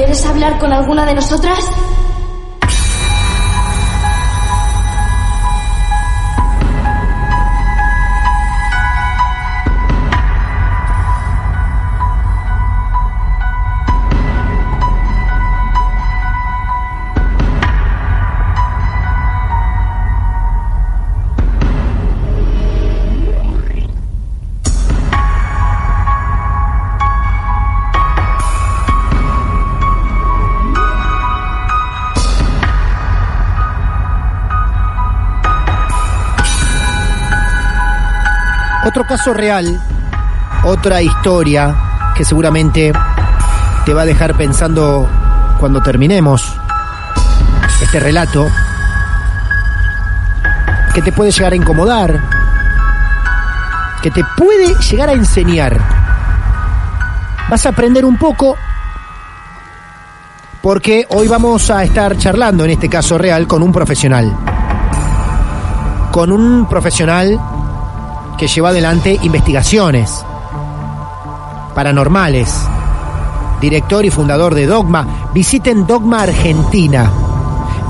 ¿Quieres hablar con alguna de nosotras? Otro caso real, otra historia que seguramente te va a dejar pensando cuando terminemos este relato, que te puede llegar a incomodar, que te puede llegar a enseñar. Vas a aprender un poco porque hoy vamos a estar charlando en este caso real con un profesional. Con un profesional que lleva adelante investigaciones paranormales. Director y fundador de Dogma. Visiten Dogma Argentina.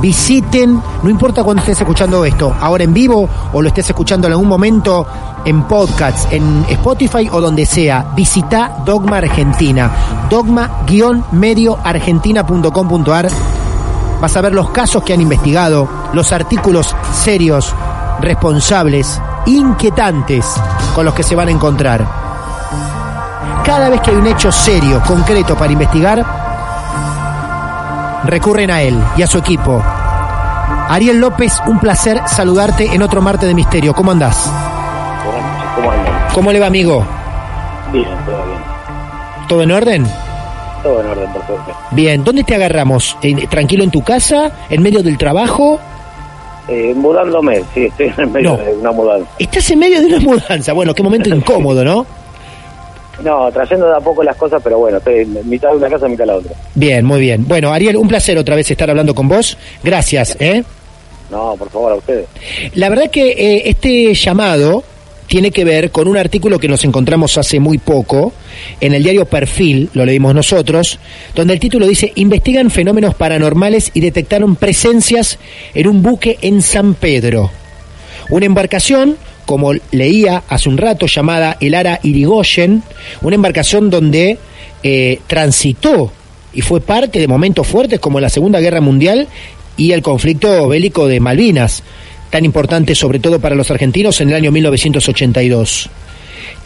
Visiten, no importa cuando estés escuchando esto, ahora en vivo o lo estés escuchando en algún momento en podcasts, en Spotify o donde sea, visita Dogma Argentina. Dogma-medioargentina.com.ar. Vas a ver los casos que han investigado, los artículos serios, responsables, inquietantes con los que se van a encontrar. Cada vez que hay un hecho serio, concreto para investigar, recurren a él y a su equipo. Ariel López, un placer saludarte en otro martes de misterio. ¿Cómo andás? ¿Cómo andan? ¿Cómo le va, amigo? Bien, todo bien. ¿Todo en orden? Todo en orden, perfecto. Bien, ¿dónde te agarramos? ¿En- ¿Tranquilo en tu casa? ¿En medio del trabajo? Eh, mudándome, sí, estoy en medio No. de una mudanza. Estás en medio de una mudanza. Bueno, qué momento incómodo, ¿no? No, trayendo de a poco las cosas, pero bueno, estoy en mitad de una casa, mitad de la otra. Bien, muy bien. Bueno, Ariel, un placer otra vez estar hablando con vos. Gracias, ¿eh? No, por favor, a ustedes. La verdad que eh, este llamado tiene que ver con un artículo que nos encontramos hace muy poco en el diario Perfil, lo leímos nosotros, donde el título dice, investigan fenómenos paranormales y detectaron presencias en un buque en San Pedro. Una embarcación, como leía hace un rato, llamada el Ara Irigoyen, una embarcación donde eh, transitó y fue parte de momentos fuertes como la Segunda Guerra Mundial y el conflicto bélico de Malvinas, tan importante sobre todo para los argentinos en el año 1982.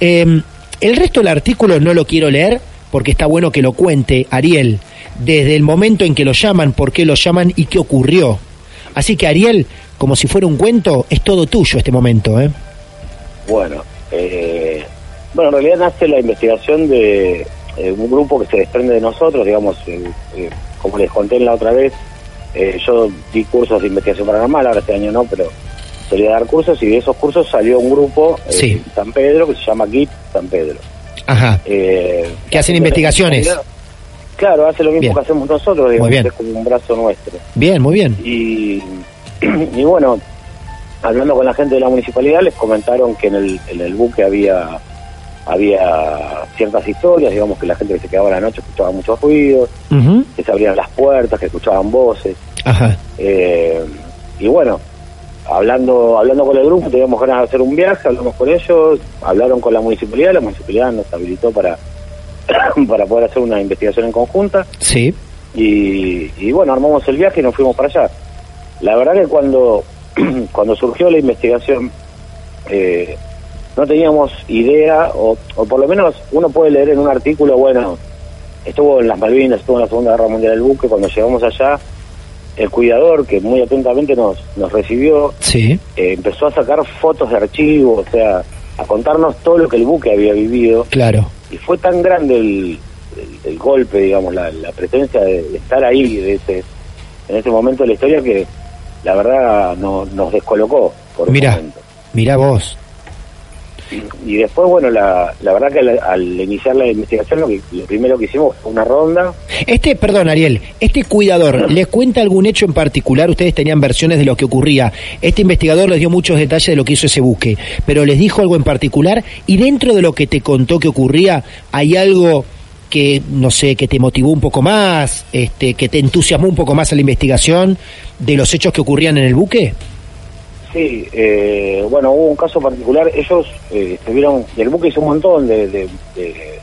Eh, el resto del artículo no lo quiero leer porque está bueno que lo cuente Ariel, desde el momento en que lo llaman, por qué lo llaman y qué ocurrió. Así que Ariel, como si fuera un cuento, es todo tuyo este momento. ¿eh? Bueno, eh, bueno, en realidad nace la investigación de un grupo que se desprende de nosotros, digamos, eh, eh, como les conté la otra vez, eh, yo di cursos de investigación paranormal, ahora este año no, pero solía dar cursos y de esos cursos salió un grupo eh, Sí. en San Pedro que se llama GIT San Pedro. Ajá. Eh, Que hacen investigaciones. Claro, hace lo mismo Bien. que hacemos nosotros, digamos, Muy bien. es como un brazo nuestro. Bien, muy bien. Y, y bueno, hablando con la gente de la municipalidad, les comentaron que en el, en el buque había había ciertas historias, digamos que la gente que se quedaba a la noche escuchaba muchos ruidos, que se abrían las puertas, que escuchaban voces. Ajá. Eh, y bueno, hablando hablando con el grupo, teníamos ganas de hacer un viaje, hablamos con ellos, hablaron con la municipalidad, la municipalidad nos habilitó para, para poder hacer una investigación en conjunta. Sí. Y, y bueno, armamos el viaje y nos fuimos para allá. La verdad que cuando, cuando surgió la investigación, eh, no teníamos idea, o, o por lo menos uno puede leer en un artículo, bueno, estuvo en las Malvinas, estuvo en la Segunda Guerra Mundial el buque, cuando llegamos allá, el cuidador, que muy atentamente nos, nos recibió, Sí. eh, empezó a sacar fotos de archivo, o sea, a contarnos todo lo que el buque había vivido Claro. y fue tan grande el, el- el golpe, digamos, la, la presencia de, de estar ahí de ese, en ese momento de la historia que la verdad no, nos descolocó por Mira, mira vos. Y después, bueno, la, la verdad que al, al iniciar la investigación lo, que, lo primero que hicimos fue una ronda. Este, perdón, Ariel, este cuidador, ¿les cuenta algún hecho en particular? Ustedes tenían versiones de lo que ocurría. Este investigador les dio muchos detalles de lo que hizo ese buque, pero les dijo algo en particular y dentro de lo que te contó que ocurría, ¿hay algo que, no sé, que te motivó un poco más, este, que te entusiasmó un poco más a la investigación de los hechos que ocurrían en el buque? Sí, eh, bueno, hubo un caso particular. Ellos eh, estuvieron, el buque hizo un montón de, de, de-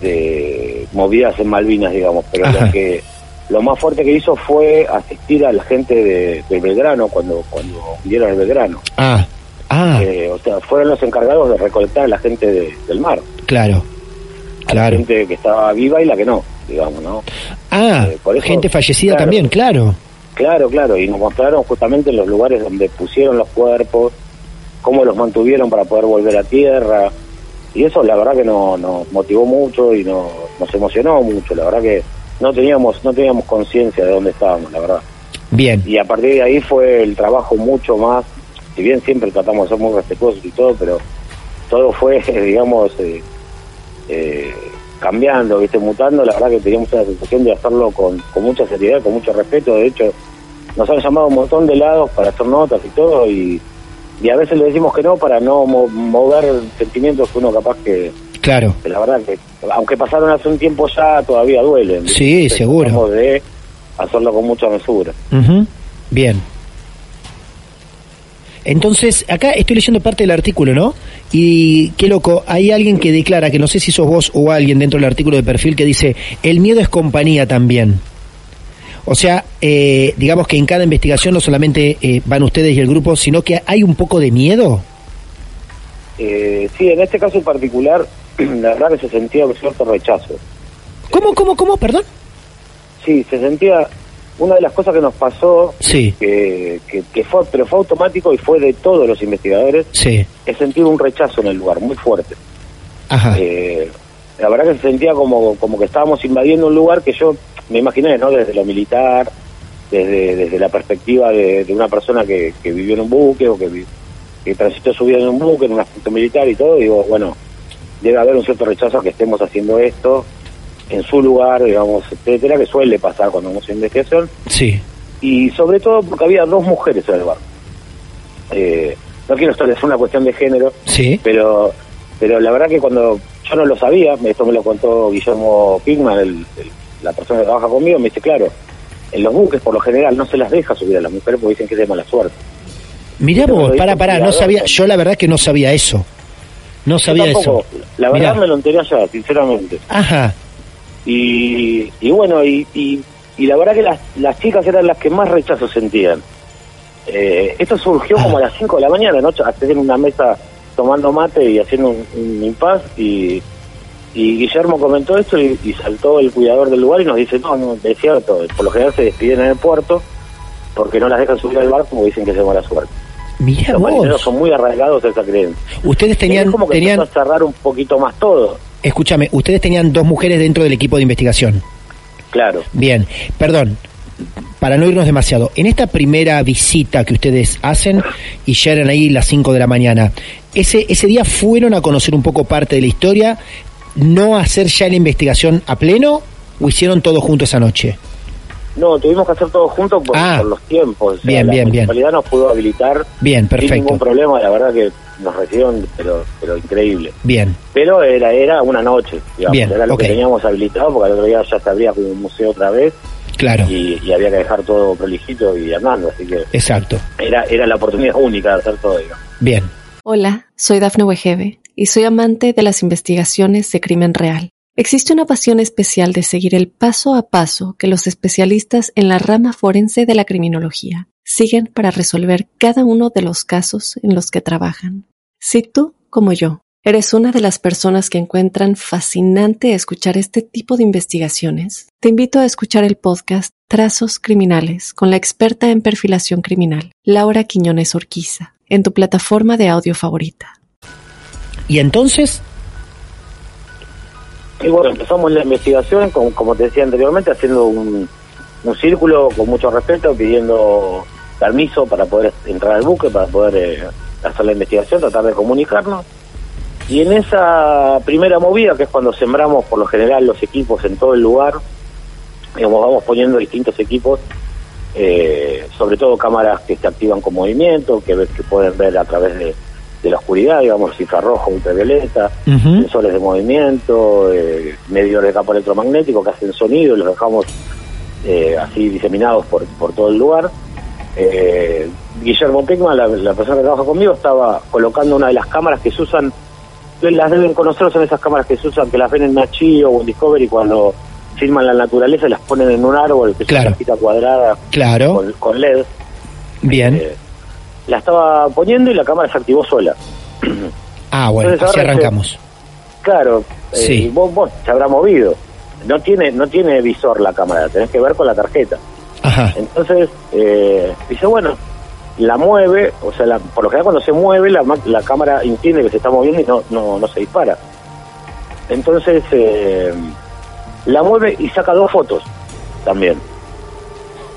de movidas en Malvinas, digamos, pero Ajá. lo que lo más fuerte que hizo fue asistir a la gente de, de Belgrano cuando cuando hundieron el Belgrano. Ah, ah, Eh, o sea, fueron los encargados de recolectar a la gente de- del mar, claro, a la claro. gente que estaba viva y la que no, digamos, ¿no? Ah, eh, por eso- gente fallecida claro. también, claro. Claro, claro, y nos mostraron justamente los lugares donde pusieron los cuerpos, cómo los mantuvieron para poder volver a tierra, y eso la verdad que no- nos motivó mucho y no- nos emocionó mucho, la verdad que no teníamos no teníamos conciencia de dónde estábamos, la verdad. Bien, Y a partir de ahí fue el trabajo mucho más, si bien siempre tratamos de ser muy respetuosos y todo, pero todo fue, digamos, eh, eh, cambiando, viste, mutando, la verdad que teníamos una sensación de hacerlo con, con mucha seriedad, con mucho respeto, de hecho nos han llamado un montón de lados para hacer notas y todo, y, y a veces le decimos que no para no mo- mover sentimientos que uno capaz que, claro. que la verdad que, aunque pasaron hace un tiempo ya, todavía duelen. Sí, Entonces, seguro. tratamos de hacerlo con mucha mesura. Ujú, Bien. Entonces, acá estoy leyendo parte del artículo, ¿no? Y qué loco, hay alguien que declara, que no sé si sos vos o alguien dentro del artículo de perfil, que dice, el miedo es compañía también. O sea, eh, digamos que en cada investigación no solamente eh, van ustedes y el grupo, sino que hay un poco de miedo. Eh, sí, en este caso en particular, la verdad que se sentía un cierto rechazo. ¿Cómo, cómo, cómo? Perdón. Sí, se sentía, una de las cosas que nos pasó, Sí, que, que, que fue, pero fue automático y fue de todos los investigadores, sí. es sentir un rechazo en el lugar, muy fuerte. Ajá. Eh, la verdad que se sentía como, como que estábamos invadiendo un lugar que yo me imaginé, ¿no? Desde lo militar, desde, desde la perspectiva de, de una persona que, que vivió en un buque o que, vi- que transitó su vida en un buque, en un aspecto militar y todo, digo, bueno, debe haber un cierto rechazo a que estemos haciendo esto en su lugar, digamos, etcétera, que suele pasar cuando hacemos investigación, Sí. y sobre todo porque había dos mujeres en el barco. Eh, no quiero establecer una cuestión de género, Sí. pero pero la verdad que cuando yo no lo sabía, esto me lo contó Guillermo Pigman, el, el- la persona que trabaja conmigo, me dice, claro, en los buques por lo general no se las deja subir a las mujeres porque dicen que es de mala suerte. Mirá vos, para, para, no sabía, yo la verdad que no sabía eso. No sabía Yo tampoco, eso. La verdad Mirá. me lo enteré allá, sinceramente. Ajá. Y, y bueno, y, y, y la verdad que las, las chicas eran las que más rechazo sentían. Eh, esto surgió como a las 5 de la mañana, ¿no? En una mesa tomando mate y haciendo un, un impas y, y Guillermo comentó esto y, y saltó el cuidador del lugar y nos dice, no, no, es cierto, por lo general se despiden en el puerto porque no las dejan subir al barco porque dicen que es de mala suerte. Mirá Los marineros vos. son muy arraigados a esa creencia. Ustedes tenían, es como que tenían, a cerrar un poquito más todo. Escúchame, ustedes tenían dos mujeres dentro del equipo de investigación. Claro. Bien, perdón, para no irnos demasiado, en esta primera visita que ustedes hacen y ya eran ahí las 5 de la mañana, ese, ese día fueron a conocer un poco parte de la historia, no hacer ya la investigación a pleno o hicieron todo junto esa noche? No, tuvimos que hacer todo juntos por, Ah. por los tiempos. O sea, Bien, la bien, bien. municipalidad nos pudo habilitar Bien, sin perfecto. ningún problema. La verdad que nos recibieron, pero, pero increíble. Bien, Pero era era una noche, digamos. Bien, era lo que teníamos habilitado porque al otro día ya se abría como un museo otra vez claro, y, y había que dejar todo prolijito y andando. Así que exacto. era, era la oportunidad única de hacer todo, digamos. Bien. Hola, soy Dafne Wegebe y soy amante de las investigaciones de crimen real. Existe una pasión especial de seguir el paso a paso que los especialistas en la rama forense de la criminología siguen para resolver cada uno de los casos en los que trabajan. Si tú, como yo, eres una de las personas que encuentran fascinante escuchar este tipo de investigaciones, te invito a escuchar el podcast Trazos Criminales con la experta en perfilación criminal, Laura Quiñones Orquiza, en tu plataforma de audio favorita. Y entonces, Y bueno, empezamos la investigación, como, como te decía anteriormente, haciendo un, un círculo con mucho respeto, pidiendo permiso para poder entrar al buque, para poder eh, hacer la investigación, tratar de comunicarnos. Y en esa primera movida, que es cuando sembramos por lo general los equipos en todo el lugar, digamos, vamos poniendo distintos equipos, eh, sobre todo cámaras que se activan con movimiento, que, que pueden ver a través de, de la oscuridad, digamos, infrarrojo, ultravioleta, ujú, sensores de movimiento, eh, medidores de campo electromagnético que hacen sonido y los dejamos eh, así diseminados por, por todo el lugar. Eh, Guillermo Pigman, la, la persona que trabaja conmigo, estaba colocando una de las cámaras que se usan, las deben conocer, son esas cámaras que se usan, que las ven en Nachi o en Discovery cuando filman la naturaleza y las ponen en un árbol, que Claro. es una cajita cuadrada claro, con, con LED. bien. Eh, la estaba poniendo y la cámara se activó sola. Ah, bueno, entonces así arrancamos. Claro, eh, Sí. vos, vos se habrá movido. No tiene no tiene visor la cámara, tenés que ver con la tarjeta. Ajá, Entonces, eh, dice, bueno, la mueve, o sea, la- por lo general cuando se mueve, la, la cámara entiende que se está moviendo y no, no, no se dispara. Entonces, eh, la mueve y saca dos fotos también.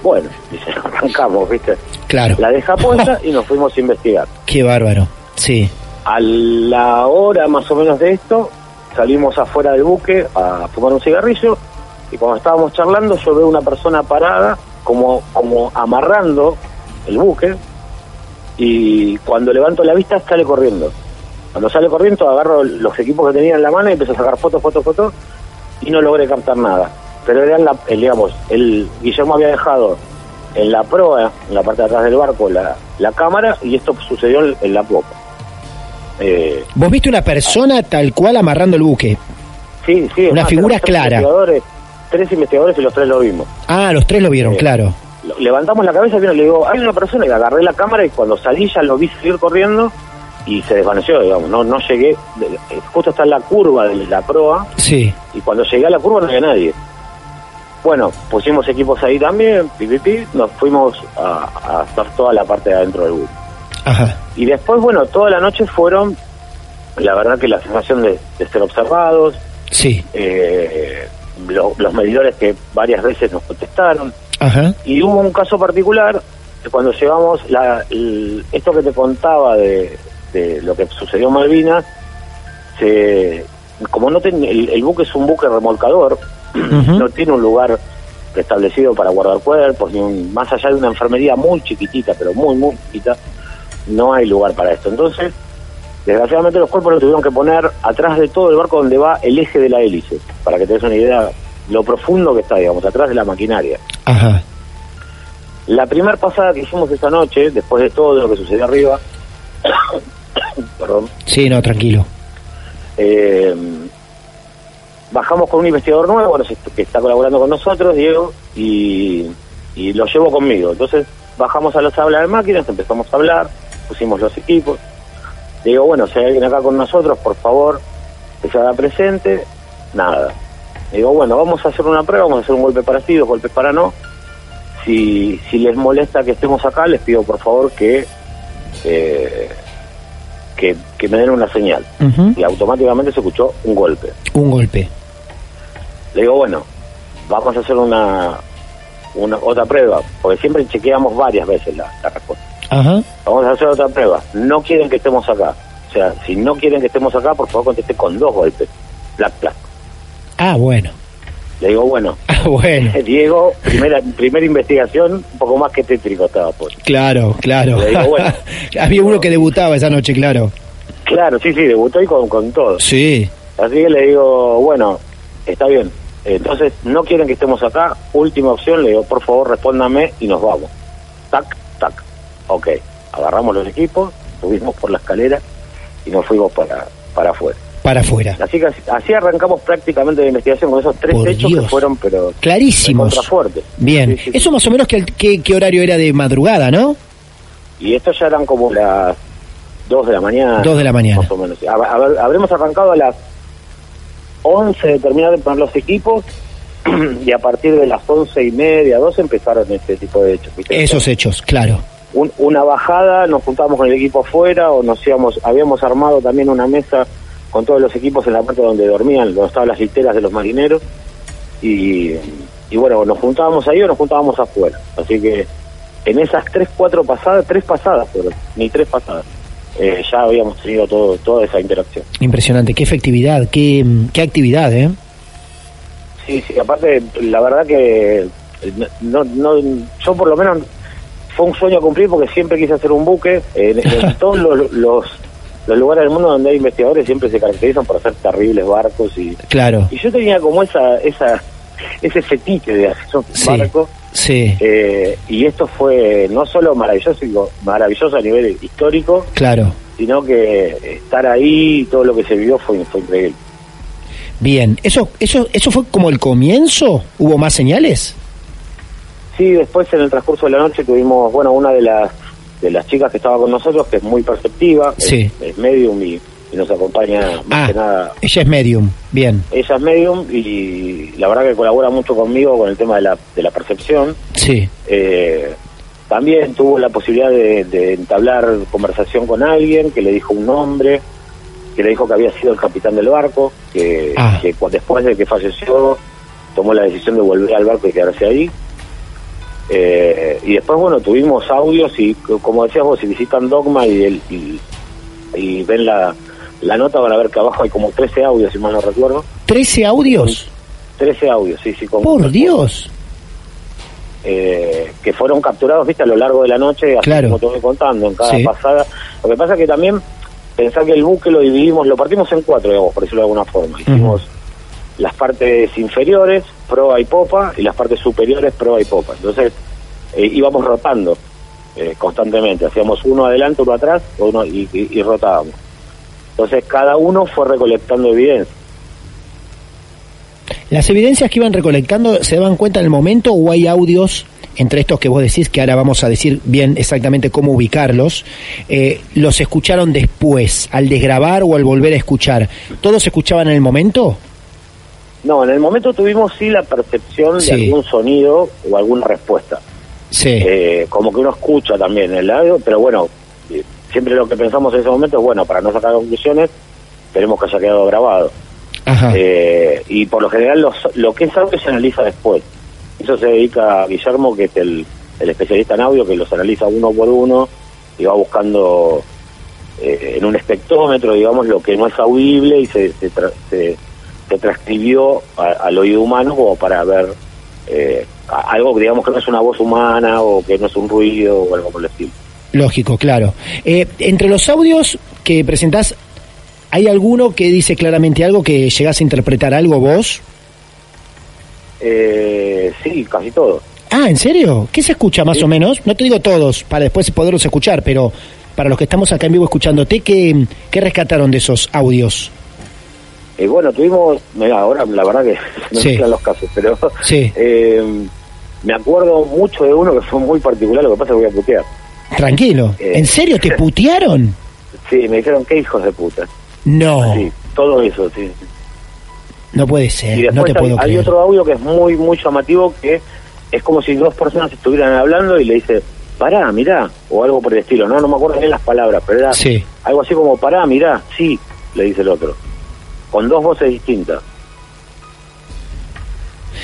Bueno, dice, arrancamos, ¿viste? claro. La deja puesta y nos fuimos a investigar. Qué bárbaro. Sí, A la hora más o menos de esto, salimos afuera del buque a fumar un cigarrillo y cuando estábamos charlando yo veo una persona parada como, como amarrando el buque y cuando levanto la vista sale corriendo. Cuando sale corriendo agarro los equipos que tenía en la mano y empiezo a sacar fotos, fotos, fotos y no logré captar nada. Pero era la, el, digamos, el Guillermo había dejado en la proa, en la parte de atrás del barco, la, la cámara y esto sucedió en, en la popa. Eh, vos viste una persona tal cual amarrando el buque. sí, sí. Una más, figura clara. investigadores, tres investigadores y los tres lo vimos. Ah, los tres lo vieron, Sí. claro. Levantamos la cabeza y le digo, hay una persona y agarré la cámara y cuando salí ya lo vi seguir corriendo y se desvaneció, digamos, no no llegué, eh, justo está en la curva de la proa Sí, y cuando llegué a la curva no había nadie. Bueno, pusimos equipos ahí también, pi, pi, pi, nos fuimos a, a hacer toda la parte de adentro del bus. Ajá, Y después, bueno, toda la noche fueron, la verdad que la sensación de, de ser observados, sí, eh, lo- los medidores que varias veces nos contestaron, ajá, y hubo un caso particular cuando llegamos, la, el- esto que te contaba de, de lo que sucedió en Malvinas, se, como no ten- el, el buque es un buque remolcador, no tiene un lugar establecido para guardar cuerpos, ni un- más allá de una enfermería muy chiquitita, pero muy, muy chiquita, no hay lugar para esto. Entonces, desgraciadamente los cuerpos los tuvieron que poner atrás de todo el barco donde va el eje de la hélice, para que te des una idea lo profundo que está, digamos, atrás de la maquinaria. ajá, La primera pasada que hicimos esa noche, después de todo lo que sucedió arriba, perdón, sí, no, tranquilo. eh, bajamos con un investigador nuevo que está colaborando con nosotros, Diego, y, y lo llevo conmigo. Entonces bajamos a la sala de máquinas, empezamos a hablar, pusimos los equipos. Le digo, bueno, si hay alguien acá con nosotros, por favor, que se haga presente. Nada. Le digo, bueno, vamos a hacer una prueba, vamos a hacer un golpe para sí, dos golpes para no. Si, si les molesta que estemos acá, les pido por favor que, eh, que, que me den una señal y automáticamente se escuchó un golpe. Un golpe. Le digo, bueno, vamos a hacer una, una otra prueba, porque siempre chequeamos varias veces la, la respuesta. Ajá, Vamos a hacer otra prueba. No quieren que estemos acá. O sea, si no quieren que estemos acá, por favor conteste con dos golpes. Black Black. Ah, bueno. Le digo, bueno, Ah, bueno. Diego, primera, primera investigación, un poco más que tétrico estaba pues. Claro, claro. Le digo, bueno. Había uno que debutaba esa noche, claro. Claro, sí, sí, debutó y con, con todo. Sí. Así que le digo, bueno, está bien. Entonces, no quieren que estemos acá. Última opción, le digo, por favor, respóndame y nos vamos. Tac. Ok. Agarramos los equipos, subimos por la escalera y nos fuimos para, para afuera. Para afuera. Así que así, arrancamos prácticamente la investigación con esos tres Por hechos Dios. que fueron, pero Clarísimos. fuertes. Bien. Eso más o menos, que, ¿qué, qué horario era de madrugada, no? Y estos ya eran como las 2 de la mañana. Dos de la mañana. Más o menos. Habremos arrancado a las 11 de terminar de poner los equipos y a partir de las 11 y media, 12 empezaron este tipo de hechos. ¿viste? Esos hechos, claro. Un- una bajada, nos juntábamos con el equipo afuera o nos íbamos, habíamos armado también una mesa con todos los equipos en la parte donde dormían, donde estaban las literas de los marineros y, y bueno, nos juntábamos ahí o nos juntábamos afuera. Así que en esas tres, cuatro pasadas, tres pasadas fueron, ni tres pasadas, eh, ya habíamos tenido todo, toda esa interacción. Impresionante. Qué efectividad, qué, qué actividad, ¿eh? Sí, sí, aparte, la verdad que eh, no, no, yo por lo menos fue un sueño a cumplir porque siempre quise hacer un buque. En, en todos los, los, los lugares del mundo donde hay investigadores siempre se caracterizan por hacer terribles barcos y, Claro. y yo tenía como esa, esa ese fetiche de hacer un Sí. barco Sí, eh, y esto fue no solo maravilloso, maravilloso a nivel histórico, claro. sino que estar ahí y todo lo que se vivió fue, fue increíble. Bien. ¿Eso, eso, ¿Eso fue como el comienzo? ¿Hubo más señales? Sí, después en el transcurso de la noche tuvimos, bueno, una de las de las chicas que estaba con nosotros, que es muy perceptiva, es- Sí. es, medium y, y nos acompaña más Ah, que nada. ella es medium. Bien. Ella es medium y la verdad que colabora mucho conmigo con el tema de la, de la percepción. Sí. Eh, también tuvo la posibilidad de, de entablar conversación con alguien que le dijo un nombre, que le dijo que había sido el capitán del barco, que, Ah. que después de que falleció tomó la decisión de volver al barco y quedarse ahí. Eh, y después, bueno, tuvimos audios y, como decías vos, si visitan Dogma y, el- y, y ven la, la nota, van a ver que abajo hay como 13 audios, si mal no recuerdo. ¿13 audios? 13 audios, sí, sí. con- Por Dios. eh, que fueron capturados, viste, a lo largo de la noche, así Claro. como te voy contando, en cada Sí. pasada. Lo que pasa que también, pensar que el buque lo dividimos, lo partimos en cuatro, digamos, por decirlo de alguna forma. Hicimos las partes inferiores, proa y popa, y las partes superiores, proa y popa. Entonces, eh, íbamos rotando eh, constantemente, hacíamos uno adelante, uno atrás, uno y, rotábamos. Entonces, cada uno fue recolectando evidencia. ¿Las evidencias que iban recolectando se daban cuenta en el momento o hay audios entre estos que vos decís, que ahora vamos a decir bien exactamente cómo ubicarlos, eh, los escucharon después, al desgrabar o al volver a escuchar? ¿Todos escuchaban en el momento? No, en el momento tuvimos sí la percepción Sí. de algún sonido o alguna respuesta. Sí. Eh, como que uno escucha también el audio, pero bueno, eh, siempre lo que pensamos en ese momento es, bueno, para no sacar conclusiones, esperemos que haya quedado grabado. Ajá. Eh, y por lo general los- lo que es audio se analiza después. Eso se dedica a Guillermo, que es el, el especialista en audio, que los analiza uno por uno y va buscando eh, en un espectrómetro, digamos, lo que no es audible y se, se, tra- se- se transcribió a- al oído humano como para ver eh, algo que digamos que no es una voz humana o que no es un ruido o algo por el estilo. Lógico, claro. Eh, entre los audios que presentás, ¿hay alguno que dice claramente algo que llegás a interpretar algo vos? Eh, sí, casi todo. Ah, ¿en serio? ¿Qué se escucha más o menos? No te digo todos, para después poderlos escuchar, pero para los que estamos acá en vivo escuchándote, ¿qué, qué rescataron de esos audios? Eh, bueno, tuvimos, mira, ahora la verdad que no Sí. me quedan los casos, pero Sí. eh, me acuerdo mucho de uno que fue muy particular, lo que pasa es que voy a putear. Tranquilo. Eh. ¿En serio te putearon? Sí, me dijeron, qué hijos de puta. No, Sí, todo eso, sí. no puede ser, y no después te hay, puedo hay creer. otro audio que es muy, muy llamativo, que es como si dos personas estuvieran hablando y le dice, pará, mirá, o algo por el estilo, no, no me acuerdo bien las palabras, pero era Sí. algo así como, pará, mirá, sí, le dice el otro, con dos voces distintas.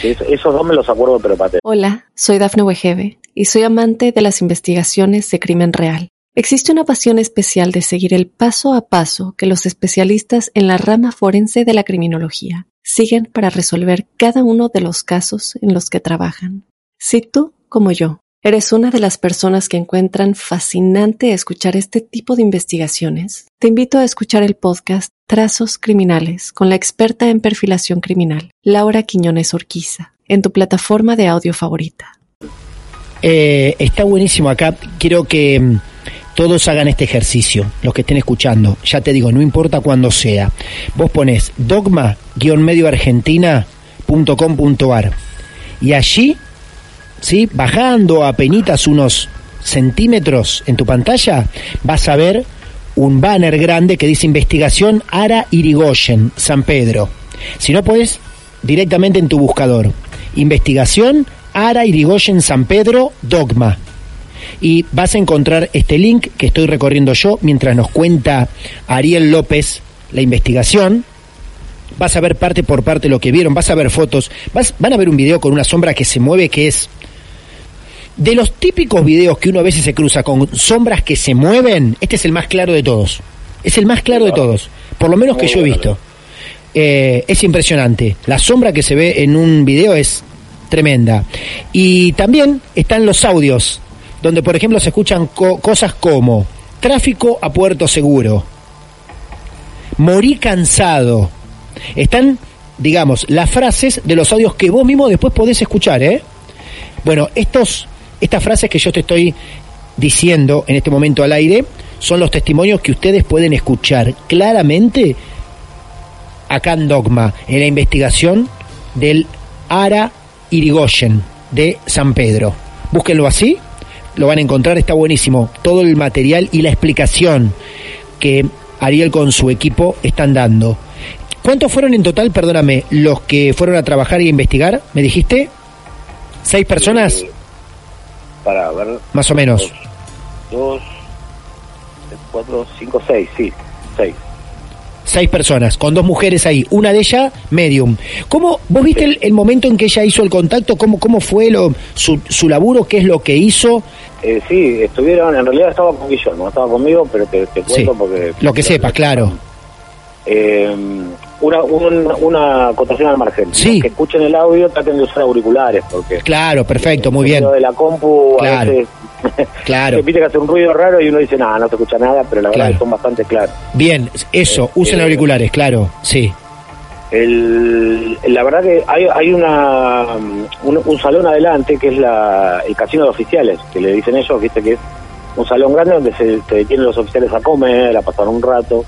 Es- esos dos me los acuerdo, pero patente. Hola, soy Dafne Wegebe y soy amante de las investigaciones de crimen real. Existe una pasión especial de seguir el paso a paso que los especialistas en la rama forense de la criminología siguen para resolver cada uno de los casos en los que trabajan. Si tú, como yo, eres una de las personas que encuentran fascinante escuchar este tipo de investigaciones, te invito a escuchar el podcast Trazos Criminales con la experta en perfilación criminal, Laura Quiñones Orquiza, en tu plataforma de audio favorita. Eh, está buenísimo acá. Quiero que mm, todos hagan este ejercicio, los que estén escuchando. Ya te digo, no importa cuándo sea. Vos pones dogma-medioargentina.com.ar y allí, ¿sí? bajando a penitas unos centímetros en tu pantalla, vas a ver un banner grande que dice investigación Ara Irigoyen, San Pedro. Si no puedes, directamente en tu buscador. Investigación Ara Irigoyen San Pedro Dogma. Y vas a encontrar este link que estoy recorriendo yo mientras nos cuenta Ariel López la investigación. Vas a ver parte por parte lo que vieron, vas a ver fotos, vas, van a ver un video con una sombra que se mueve que es de los típicos videos que uno a veces se cruza con sombras que se mueven, este es el más claro de todos. Es el más claro de todos, por lo menos que yo he visto. Eh, es impresionante. La sombra que se ve en un video es tremenda. Y también están los audios, donde por ejemplo se escuchan cosas como tráfico a puerto seguro, morí cansado. Están, digamos, las frases de los audios que vos mismo después podés escuchar, ¿eh? Bueno, estos estas frases que yo te estoy diciendo en este momento al aire son los testimonios que ustedes pueden escuchar claramente acá en Dogma, en la investigación del Ara Irigoyen de San Pedro. Búsquenlo así, lo van a encontrar, está buenísimo. Todo el material y la explicación que Ariel con su equipo están dando. ¿Cuántos fueron en total, perdóname, los que fueron a trabajar y a investigar? ¿Me dijiste? ¿Seis personas? Para ver. Más o menos. Dos, cuatro, cinco, seis, sí, seis. Seis personas, con dos mujeres ahí, una de ellas medium. ¿Cómo, vos viste el, momento en que ella hizo el contacto? ¿Cómo, cómo fue lo, su, su laburo? ¿Qué es lo que hizo? Eh, sí, estuvieron, en realidad estaba con Guillermo, estaba conmigo, pero te, te cuento porque... Lo que sepas, claro. Eh, una, una acotación al margen. Sí. que escuchen el audio traten de usar auriculares porque... Claro, perfecto, muy bien. de la compu claro. a veces... Claro. se pide que hace un ruido raro y uno dice, nada, no se escucha nada, pero la verdad que son bastante claros. Bien, eso, eh, usen eh, auriculares, claro, sí. El, la verdad que hay, hay una un, salón adelante que es la, el casino de oficiales, que le dicen ellos, viste que es un salón grande donde se, se detienen los oficiales a comer, a pasar un rato.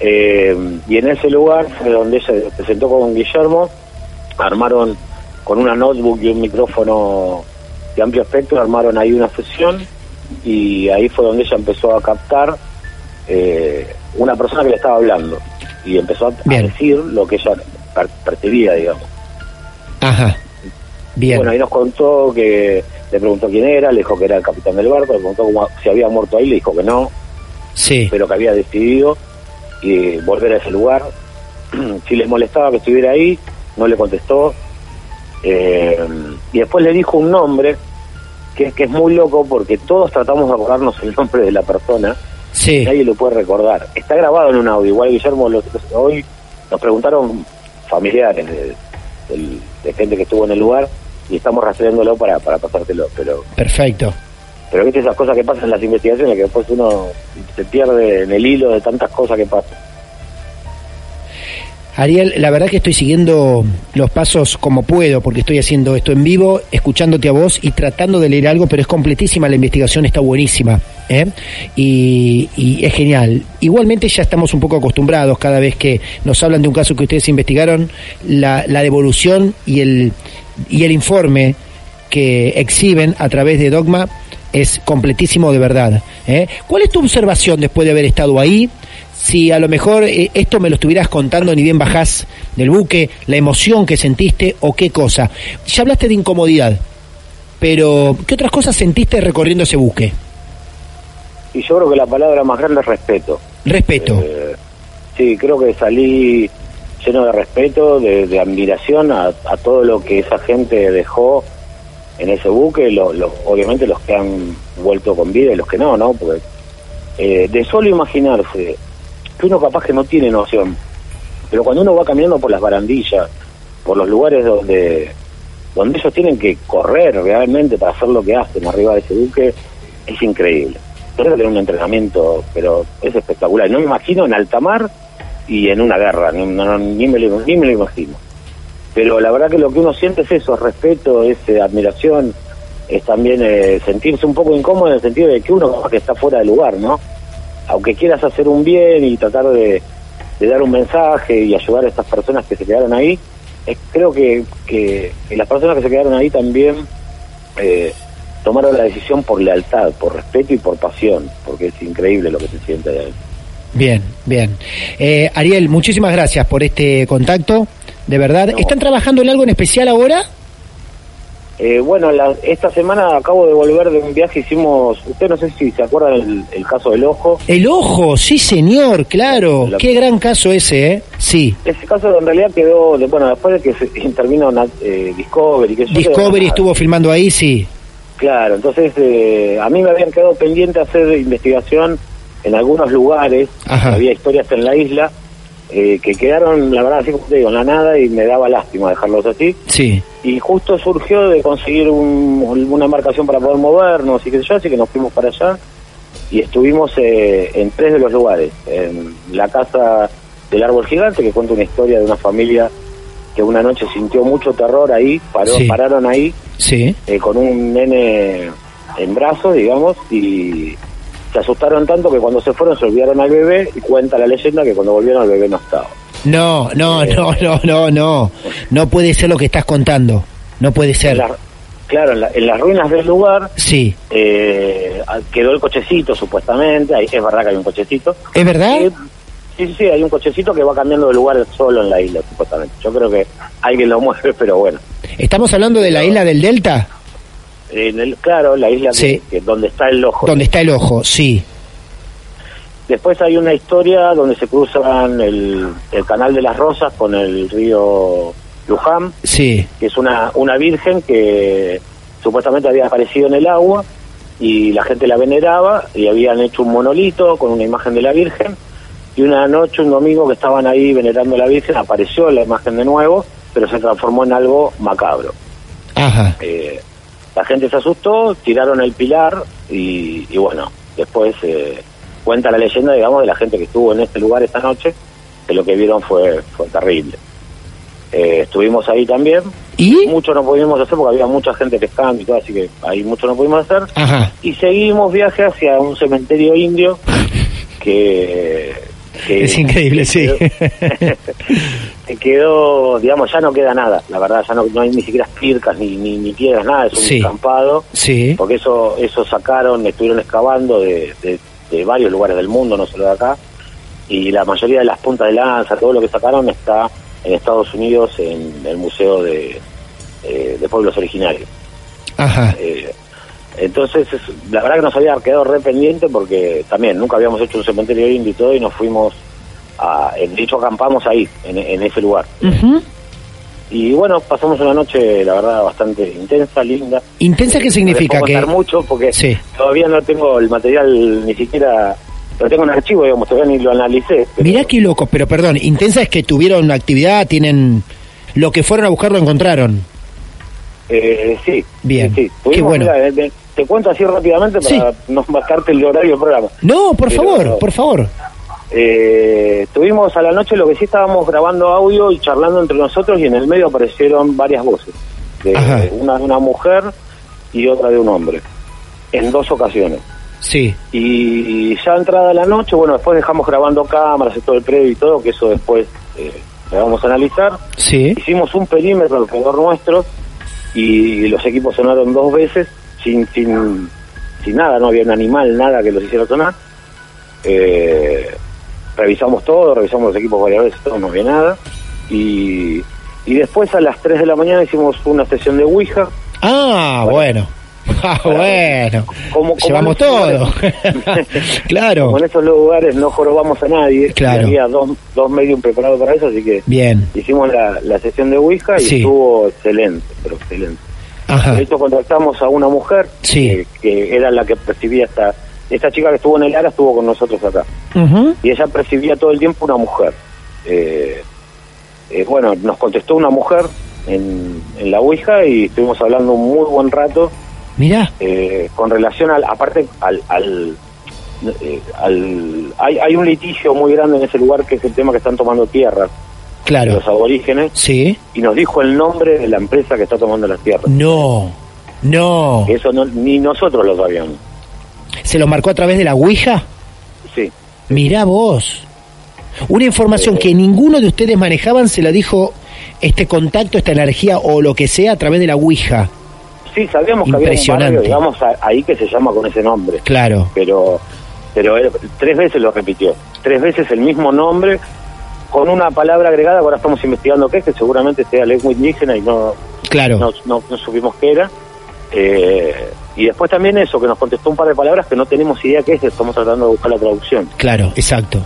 Eh, y en ese lugar fue donde ella se presentó con Guillermo, armaron con una notebook y un micrófono de amplio espectro, armaron ahí una sesión y ahí fue donde ella empezó a captar eh, una persona que le estaba hablando y empezó a, decir lo que ella percibía, digamos. Ajá. Bien. Bueno, ahí nos contó que le preguntó quién era, le dijo que era el capitán del barco, le preguntó cómo, si había muerto ahí, le dijo que no, sí. pero que había decidido y volver a ese lugar. si les molestaba que estuviera ahí, no le contestó. Eh, y después le dijo un nombre que, que es muy loco porque todos tratamos de acordarnos el nombre de la persona. Sí. Nadie lo puede recordar. Está grabado en un audio. Igual Guillermo, hoy nos preguntaron familiares de, gente que estuvo en el lugar y estamos rastreándolo para, para pasártelo. Pero, Perfecto. Pero viste esas cosas que pasan en las investigaciones, que después uno se pierde en el hilo de tantas cosas que pasan. Ariel, la verdad que estoy siguiendo los pasos como puedo, porque estoy haciendo esto en vivo, escuchándote a vos y tratando de leer algo, pero es completísima, la investigación está buenísima ¿eh? y, es genial. Igualmente ya estamos un poco acostumbrados cada vez que nos hablan de un caso que ustedes investigaron, la, la devolución y el, y el informe que exhiben a través de Dogma es completísimo de verdad. ¿eh? ¿Cuál es tu observación después de haber estado ahí? Si a lo mejor eh, esto me lo estuvieras contando ni bien bajás del buque, la emoción que sentiste o qué cosa. Ya hablaste de incomodidad, pero ¿qué otras cosas sentiste recorriendo ese buque? Y yo creo que la palabra más grande es respeto. Respeto. Eh, sí, creo que salí lleno de respeto, de, admiración a, a todo lo que esa gente dejó en ese buque, lo, obviamente los que han vuelto con vida y los que no, ¿no? Porque eh, de solo imaginarse que uno capaz que no tiene noción, pero cuando uno va caminando por las barandillas, por los lugares donde donde ellos tienen que correr realmente para hacer lo que hacen arriba de ese buque, es increíble. Tienen que tener un entrenamiento, pero es espectacular. No me imagino en alta mar y en una guerra, ni, no, ni me, lo, ni me lo imagino. Pero la verdad que lo que uno siente es eso, es respeto, es eh, admiración, es también eh, sentirse un poco incómodo en el sentido de que uno que está fuera de lugar, ¿no? Aunque quieras hacer un bien y tratar de, dar un mensaje y ayudar a estas personas que se quedaron ahí, creo que, que, que las personas que se quedaron ahí también eh, tomaron la decisión por lealtad, por respeto y por pasión, porque es increíble lo que se siente ahí. Bien, bien. Eh, Ariel, muchísimas gracias por este contacto, de verdad. No. ¿Están trabajando en algo en especial ahora? Eh, bueno, la- esta semana acabo de volver de un viaje, hicimos, usted no sé si se acuerdan el, el caso del ojo, El ojo, sí señor, claro. La- Qué gran caso ese, ¿eh? Sí. ese caso en realidad quedó, de- bueno, después de que se intervino eh, Discovery, que Discovery estuvo filmando ahí, sí. Claro, entonces eh, a mí me habían quedado pendiente hacer investigación en algunos lugares, Ajá. había historias en la isla eh, que quedaron, la verdad, así como te digo, en la nada y me daba lástima dejarlos así. Sí. Y justo surgió de conseguir un- una embarcación para poder movernos y qué sé yo, así que nos fuimos para allá y estuvimos eh, en tres de los lugares. En la casa del árbol gigante, que cuenta una historia de una familia que una noche sintió mucho terror ahí, paró, Sí. pararon ahí Sí. eh, con un nene en brazos, digamos, y se asustaron tanto que cuando se fueron se olvidaron al bebé y cuenta la leyenda que cuando volvieron el bebé no estaba. No, no, Eh. no, no, no, no. No puede ser lo que estás contando. No puede En ser. la- claro, en, la- en las ruinas del lugar Sí. eh, quedó el cochecito supuestamente, ahí, es verdad que hay un cochecito. ¿Es verdad? Eh, sí, sí, sí, hay un cochecito que va cambiando de lugar solo en la isla supuestamente. Yo creo que alguien lo mueve, pero bueno. ¿Estamos hablando de la isla del Delta? En el, claro, la isla que- Sí. que, donde está el ojo. Donde está el ojo, sí. Después hay una historia donde se cruzan el, el canal de las Rosas con el río Luján, Sí. que es una, una virgen que supuestamente había aparecido en el agua y la gente la veneraba y habían hecho un monolito con una imagen de la Virgen y una noche, un domingo que estaban ahí venerando a la Virgen, apareció la imagen de nuevo, pero se transformó en algo macabro. Ajá. Eh, la gente se asustó, tiraron el pilar y, y bueno, después eh, cuenta la leyenda, digamos, de la gente que estuvo en este lugar esta noche, que lo que vieron fue, fue terrible. Eh, estuvimos ahí también, ¿Y? mucho no pudimos hacer porque había mucha gente pescando y todo, así que ahí mucho no pudimos hacer. Ajá. Y seguimos viaje hacia un cementerio indio que... que- Es increíble, sí. que quedó, digamos, ya no queda nada, la verdad, ya no, no hay ni siquiera pircas ni, ni, ni piedras, nada, es un Sí. campado, Sí. porque eso eso sacaron, estuvieron excavando de, de, de varios lugares del mundo, no solo de acá, y la mayoría de las puntas de lanza, todo lo que sacaron está en Estados Unidos en el Museo de, eh, de Pueblos Originarios. Ajá. Eh, entonces, es- la verdad que nos había quedado re pendiente porque también nunca habíamos hecho un cementerio indio y todo, y nos fuimos a, de hecho acampamos ahí, en, en ese lugar. Ujú. Y bueno, pasamos una noche, la verdad, bastante intensa, linda. ¿Intensa qué significa? No Que... mucho porque Sí. todavía no tengo el material ni siquiera, lo tengo en archivo, digamos, todavía ni lo analicé. pero- Mirá qué loco, pero perdón, intensa es que tuvieron actividad, tienen... Lo que fueron a buscar lo encontraron. Eh, sí. Bien, sí, sí. qué bueno. mira, te, cuento así rápidamente para no marcarte el horario del programa. No, por Pero- favor, por favor. Eh, tuvimos a la noche lo que sí estábamos grabando audio y charlando entre nosotros y en el medio aparecieron varias voces. De, una de una mujer y otra de un hombre. En dos ocasiones. Sí. Y ya entrada la noche, bueno, después dejamos grabando cámaras y todo el previo y todo, que eso después eh, le vamos a analizar. Sí. Hicimos un perímetro alrededor nuestro y los equipos sonaron dos veces sin, sin, sin nada, no había un animal, nada que los hiciera sonar. Eh, revisamos todo, revisamos los equipos varias veces, todo, no había nada. Y, y después a las 3 de la mañana hicimos una sesión de Ouija. Ah, bueno. Ah, bueno. Como- como Llevamos todo. claro. Como en estos lugares no jorobamos a nadie, Claro. había dos, dos medios preparados para eso, así que Bien. hicimos la, la sesión de Ouija y Sí. estuvo excelente, pero excelente. Ajá. De hecho, contactamos a una mujer Sí. que, que era la que percibía esta, esta chica que estuvo en el ARA estuvo con nosotros acá. Y ella percibía todo el tiempo una mujer. Eh, eh, bueno, nos contestó una mujer en, en la Ouija y estuvimos hablando un muy buen rato Mirá, eh, con relación al, aparte al, al, eh, al- hay, hay un litigio muy grande en ese lugar que es el tema que están tomando tierras claro. los aborígenes Sí. y nos dijo el nombre de la empresa que está tomando las tierras. No, no. Eso no, ni nosotros lo sabíamos. ¿Se lo marcó a través de la Ouija? Sí. Mirá vos. Una información que ninguno de ustedes manejaban se la dijo este contacto, esta energía o lo que sea a través de la Ouija. Sí, sabíamos que había un barrio, digamos, ahí que se llama con ese nombre. Claro. Pero, pero él tres veces lo repitió. Tres veces el mismo nombre con una palabra agregada. Ahora estamos investigando qué es, que seguramente sea lengua indígena y no, Claro. no, no, no supimos qué era. Eh, y después también eso, que nos contestó un par de palabras que no tenemos idea qué es, estamos tratando de buscar la traducción. Claro, exacto.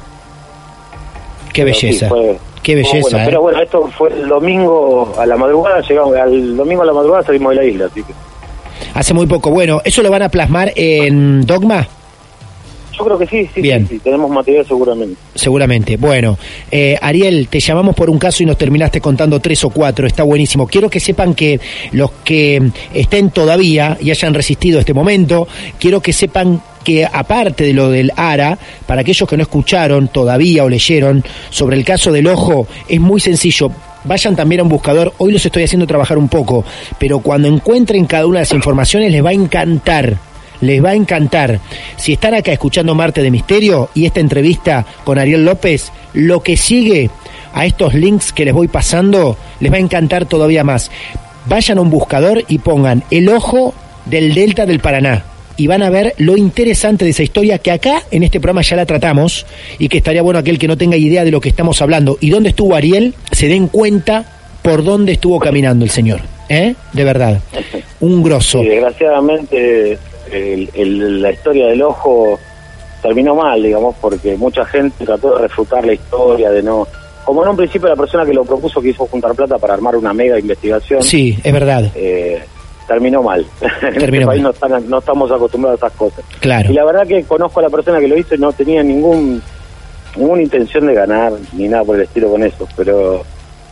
Qué Pero sí, belleza. fue- Qué belleza, bueno. ¿eh? Pero bueno, esto fue el domingo a la madrugada, llegamos, al domingo a la madrugada salimos de la isla, así que Hace muy poco. Bueno, ¿eso lo van a plasmar en Dogma? Yo creo que sí, sí, Bien. sí, sí, tenemos material seguramente. Seguramente. Bueno, eh, Ariel, te llamamos por un caso y nos terminaste contando tres o cuatro. Está buenísimo. Quiero que sepan que los que estén todavía y hayan resistido este momento, quiero que sepan que aparte de lo del ARA, para aquellos que no escucharon todavía o leyeron sobre el caso del ojo, es muy sencillo. Vayan también a un buscador, hoy los estoy haciendo trabajar un poco, pero cuando encuentren cada una de las informaciones les va a encantar les va a encantar. Si están acá escuchando Marte de Misterio y esta entrevista con Ariel López, lo que sigue a estos links que les voy pasando les va a encantar todavía más. Vayan a un buscador y pongan el ojo del Delta del Paraná. Y van a ver lo interesante de esa historia que acá en este programa ya la tratamos y que estaría bueno aquel que no tenga idea de lo que estamos hablando y dónde estuvo Ariel, se den cuenta por dónde estuvo caminando el señor. ¿Eh? De verdad. Un grosso. Desgraciadamente el- el- la historia del ojo terminó mal, digamos, porque mucha gente trató de refutar la historia, de no... Como en un principio la persona que lo propuso quiso juntar plata para armar una mega investigación, Sí, es verdad. eh, terminó mal. en Terminó este país mal. no, están- no estamos acostumbrados a esas cosas. Claro. Y la verdad que conozco a la persona que lo hizo y no tenía ningún ninguna intención de ganar ni nada por el estilo con eso, pero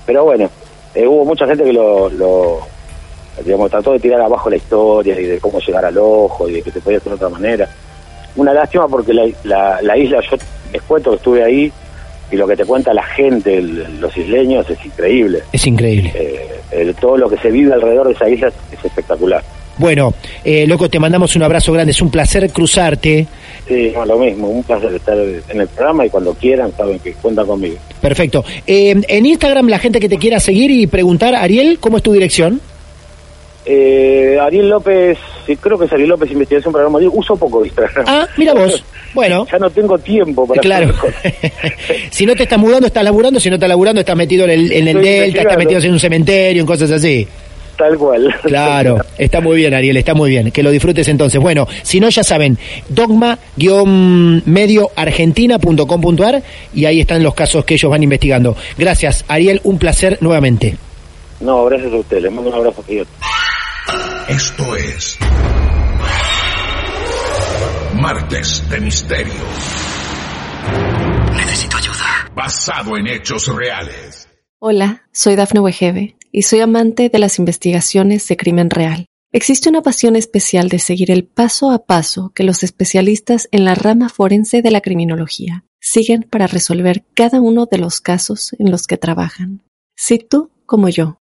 pero bueno, eh, hubo mucha gente que lo, lo digamos trató de tirar abajo la historia y de cómo llegar al ojo y de que te podía hacer de otra manera. Una lástima porque la, la, la isla, yo les cuento que estuve ahí y lo que te cuenta la gente, el- los isleños, es increíble. Es increíble. Eh, el- todo lo que se vive alrededor de esa isla es, es espectacular. Bueno, eh, loco, te mandamos un abrazo grande. Es un placer cruzarte. Sí, no, lo mismo, un placer estar en el programa y cuando quieran saben que cuentan conmigo. Perfecto. Eh, en Instagram, la gente que te quiera seguir y preguntar, Ariel, ¿cómo es tu dirección? Eh, Ariel López, creo que es Ariel López Investigación Programa Dios, uso poco Instagram. Ah, mira vos. Bueno, Ya no tengo tiempo para claro. hacer cosas. si no te estás mudando, estás laburando. Si no estás laburando, estás metido en el, en el Delta, estás metido en un cementerio, en cosas así. Tal cual. Claro, está muy bien, Ariel, está muy bien. Que lo disfrutes entonces. Bueno, si no, ya saben, dogma-medioargentina.com.ar y ahí están los casos que ellos van investigando. Gracias, Ariel, un placer nuevamente. No, gracias a usted. Les mando un abrazo gigante. Esto es Martes de Misterio. Necesito ayuda. Basado en hechos reales. Hola, soy Dafne Wegebe y soy amante de las investigaciones de crimen real. Existe una pasión especial de seguir el paso a paso que los especialistas en la rama forense de la criminología siguen para resolver cada uno de los casos en los que trabajan. Si tú, como yo,